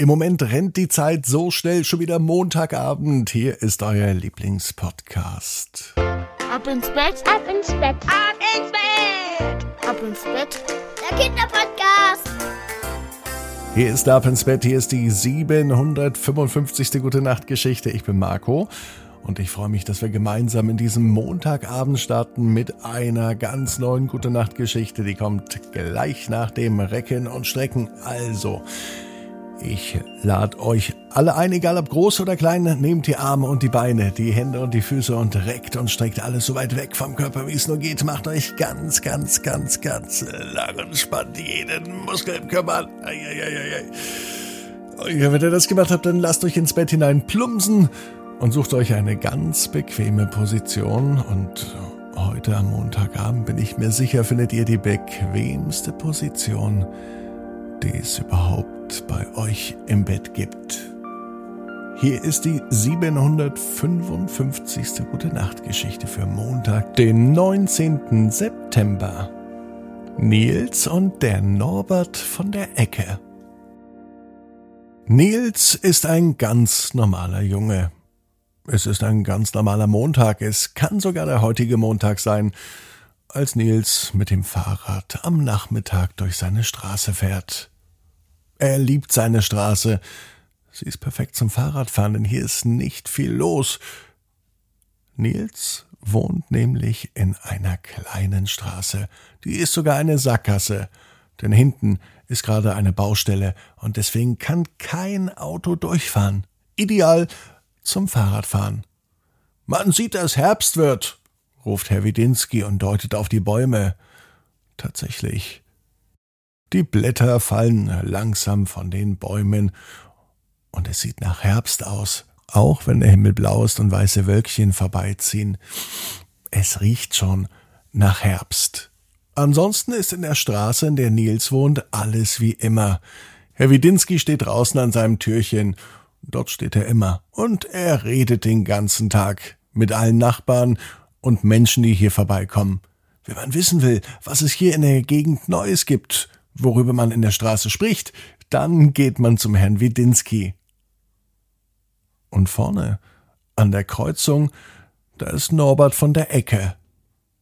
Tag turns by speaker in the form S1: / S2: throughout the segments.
S1: Im Moment rennt die Zeit so schnell, schon wieder Montagabend. Hier ist euer Lieblingspodcast.
S2: Ab ins Bett, ab ins Bett, ab ins Bett, ab ins Bett. Der Kinderpodcast.
S1: Hier ist Ab ins Bett, hier ist die 755. Gute Nacht Geschichte. Ich bin Marco und ich freue mich, dass wir gemeinsam in diesem Montagabend starten mit einer ganz neuen Gute Nacht Geschichte. Die kommt gleich nach dem Recken und Strecken. Also, ich lade euch alle ein, egal ob groß oder klein, nehmt die Arme und die Beine, die Hände und die Füße und reckt und streckt alles so weit weg vom Körper, wie es nur geht. Macht euch ganz, ganz, ganz, ganz lang und spannt jeden Muskel im Körper an. Ja, wenn ihr das gemacht habt, dann lasst euch ins Bett hinein plumpsen und sucht euch eine ganz bequeme Position. Und heute am Montagabend bin ich mir sicher, findet ihr die bequemste Position, die es überhaupt bei euch im Bett gibt. Hier ist die 755. Gute Nacht Geschichte für Montag, den 19. September. Nils und der Norbert von der Ecke. Nils ist ein ganz normaler Junge. Es ist ein ganz normaler Montag, es kann sogar der heutige Montag sein, als Nils mit dem Fahrrad am Nachmittag durch seine Straße fährt. Er liebt seine Straße. Sie ist perfekt zum Fahrradfahren, denn hier ist nicht viel los. Nils wohnt nämlich in einer kleinen Straße. Die ist sogar eine Sackgasse, denn hinten ist gerade eine Baustelle und deswegen kann kein Auto durchfahren. Ideal zum Fahrradfahren. Man sieht, dass Herbst wird, ruft Herr Widinski und deutet auf die Bäume. Tatsächlich. Die Blätter fallen langsam von den Bäumen und es sieht nach Herbst aus, auch wenn der Himmel blau ist und weiße Wölkchen vorbeiziehen. Es riecht schon nach Herbst. Ansonsten ist in der Straße, in der Nils wohnt, alles wie immer. Herr Widinski steht draußen an seinem Türchen Dort steht er immer. Und er redet den ganzen Tag mit allen Nachbarn und Menschen, die hier vorbeikommen. Wenn man wissen will, was es hier in der Gegend Neues gibt, worüber man in der Straße spricht, dann geht man zum Herrn Widinski. Und vorne, an der Kreuzung, da ist Norbert von der Ecke.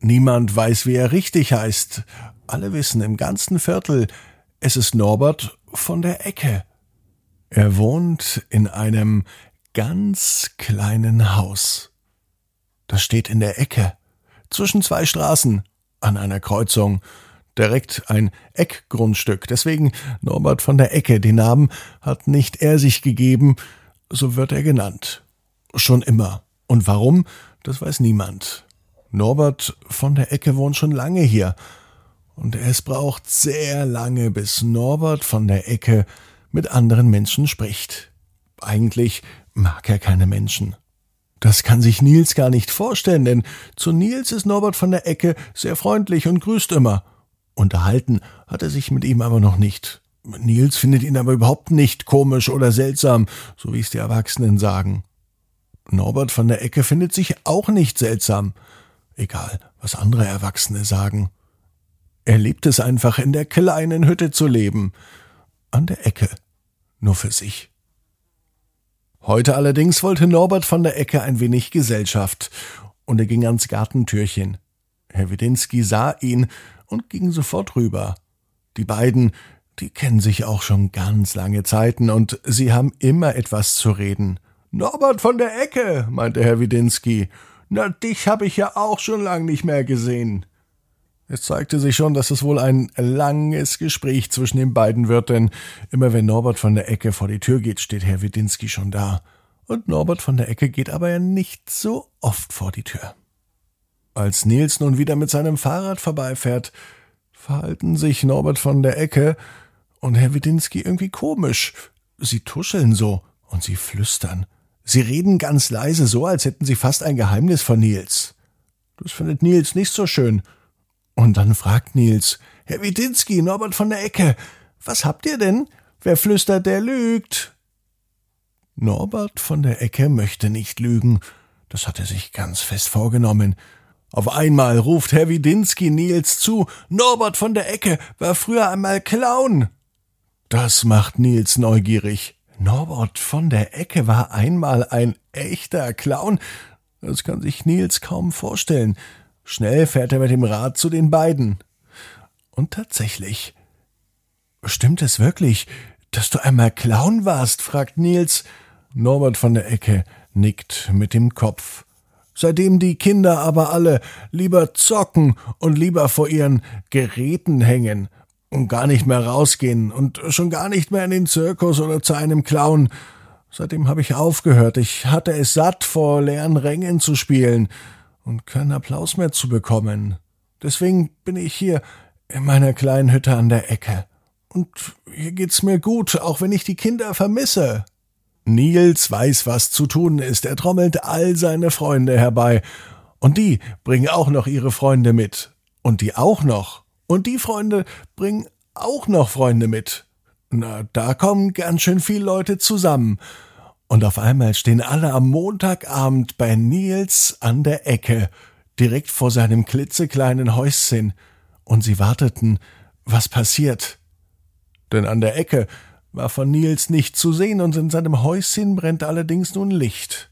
S1: Niemand weiß, wie er richtig heißt. Alle wissen im ganzen Viertel, es ist Norbert von der Ecke. Er wohnt in einem ganz kleinen Haus. Das steht in der Ecke, zwischen zwei Straßen, an einer Kreuzung, direkt ein Eckgrundstück. Deswegen Norbert von der Ecke. Den Namen hat nicht er sich gegeben, so wird er genannt. Schon immer. Und warum, das weiß niemand. Norbert von der Ecke wohnt schon lange hier. Und es braucht sehr lange, bis Norbert von der Ecke mit anderen Menschen spricht. Eigentlich mag er keine Menschen. Das kann sich Nils gar nicht vorstellen, denn zu Nils ist Norbert von der Ecke sehr freundlich und grüßt immer. Unterhalten hat er sich mit ihm aber noch nicht. Nils findet ihn aber überhaupt nicht komisch oder seltsam, so wie es die Erwachsenen sagen. Norbert von der Ecke findet sich auch nicht seltsam, egal was andere Erwachsene sagen. Er liebt es einfach, in der kleinen Hütte zu leben an der Ecke, nur für sich. Heute allerdings wollte Norbert von der Ecke ein wenig Gesellschaft, und er ging ans Gartentürchen. Herr Widinski sah ihn und ging sofort rüber. Die beiden, die kennen sich auch schon ganz lange Zeiten, und sie haben immer etwas zu reden. Norbert von der Ecke, meinte Herr Widinski. Na, dich hab ich ja auch schon lang nicht mehr gesehen. Es zeigte sich schon, dass es wohl ein langes Gespräch zwischen den beiden wird, denn immer wenn Norbert von der Ecke vor die Tür geht, steht Herr Widinski schon da. Und Norbert von der Ecke geht aber ja nicht so oft vor die Tür. Als Nils nun wieder mit seinem Fahrrad vorbeifährt, verhalten sich Norbert von der Ecke und Herr Widinski irgendwie komisch. Sie tuscheln so und sie flüstern. Sie reden ganz leise, so als hätten sie fast ein Geheimnis von Nils. Das findet Nils nicht so schön und dann fragt Nils, Herr Widinski, Norbert von der Ecke, was habt ihr denn? Wer flüstert, der lügt. Norbert von der Ecke möchte nicht lügen. Das hat er sich ganz fest vorgenommen. Auf einmal ruft Herr Widinski Nils zu, Norbert von der Ecke war früher einmal Clown. Das macht Nils neugierig. Norbert von der Ecke war einmal ein echter Clown. Das kann sich Nils kaum vorstellen. Schnell fährt er mit dem Rad zu den beiden. Und tatsächlich. Stimmt es wirklich, dass du einmal Clown warst? fragt Nils. Norbert von der Ecke nickt mit dem Kopf. Seitdem die Kinder aber alle lieber zocken und lieber vor ihren Geräten hängen und gar nicht mehr rausgehen und schon gar nicht mehr in den Zirkus oder zu einem Clown. Seitdem habe ich aufgehört. Ich hatte es satt, vor leeren Rängen zu spielen und keinen Applaus mehr zu bekommen. Deswegen bin ich hier in meiner kleinen Hütte an der Ecke. Und hier geht's mir gut, auch wenn ich die Kinder vermisse. Nils weiß, was zu tun ist. Er trommelt all seine Freunde herbei. Und die bringen auch noch ihre Freunde mit. Und die auch noch. Und die Freunde bringen auch noch Freunde mit. Na, da kommen ganz schön viele Leute zusammen. Und auf einmal stehen alle am Montagabend bei Nils an der Ecke, direkt vor seinem klitzekleinen Häuschen. Und sie warteten, was passiert. Denn an der Ecke war von Nils nicht zu sehen und in seinem Häuschen brennt allerdings nun Licht.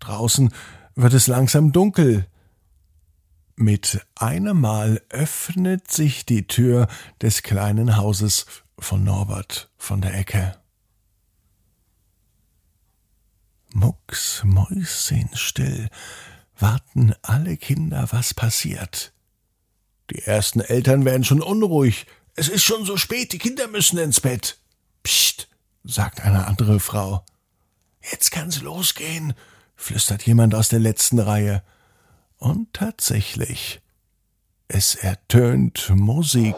S1: Draußen wird es langsam dunkel. Mit einem Mal öffnet sich die Tür des kleinen Hauses von Norbert von der Ecke. Mucks Mäuschenstill warten alle Kinder, was passiert. Die ersten Eltern werden schon unruhig. Es ist schon so spät, die Kinder müssen ins Bett. Psst, sagt eine andere Frau. Jetzt kann's losgehen, flüstert jemand aus der letzten Reihe. Und tatsächlich, es ertönt Musik.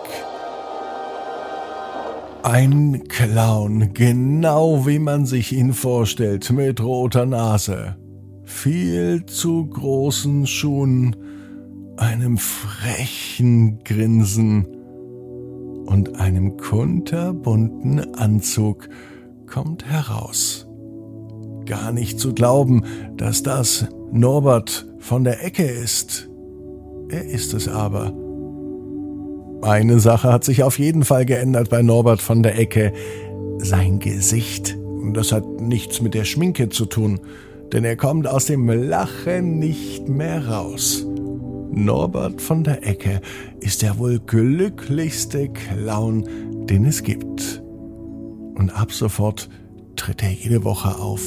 S1: Ein Clown, genau wie man sich ihn vorstellt, mit roter Nase, viel zu großen Schuhen, einem frechen Grinsen und einem kunterbunten Anzug kommt heraus. Gar nicht zu glauben, dass das Norbert von der Ecke ist. Er ist es aber. Eine Sache hat sich auf jeden Fall geändert bei Norbert von der Ecke. Sein Gesicht. Das hat nichts mit der Schminke zu tun, denn er kommt aus dem Lachen nicht mehr raus. Norbert von der Ecke ist der wohl glücklichste Clown, den es gibt. Und ab sofort tritt er jede Woche auf,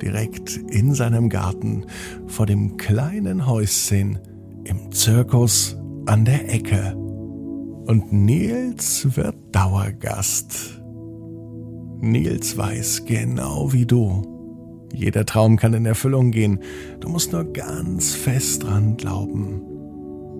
S1: direkt in seinem Garten vor dem kleinen Häuschen im Zirkus an der Ecke. Und Nils wird Dauergast. Nils weiß genau wie du. Jeder Traum kann in Erfüllung gehen. Du musst nur ganz fest dran glauben.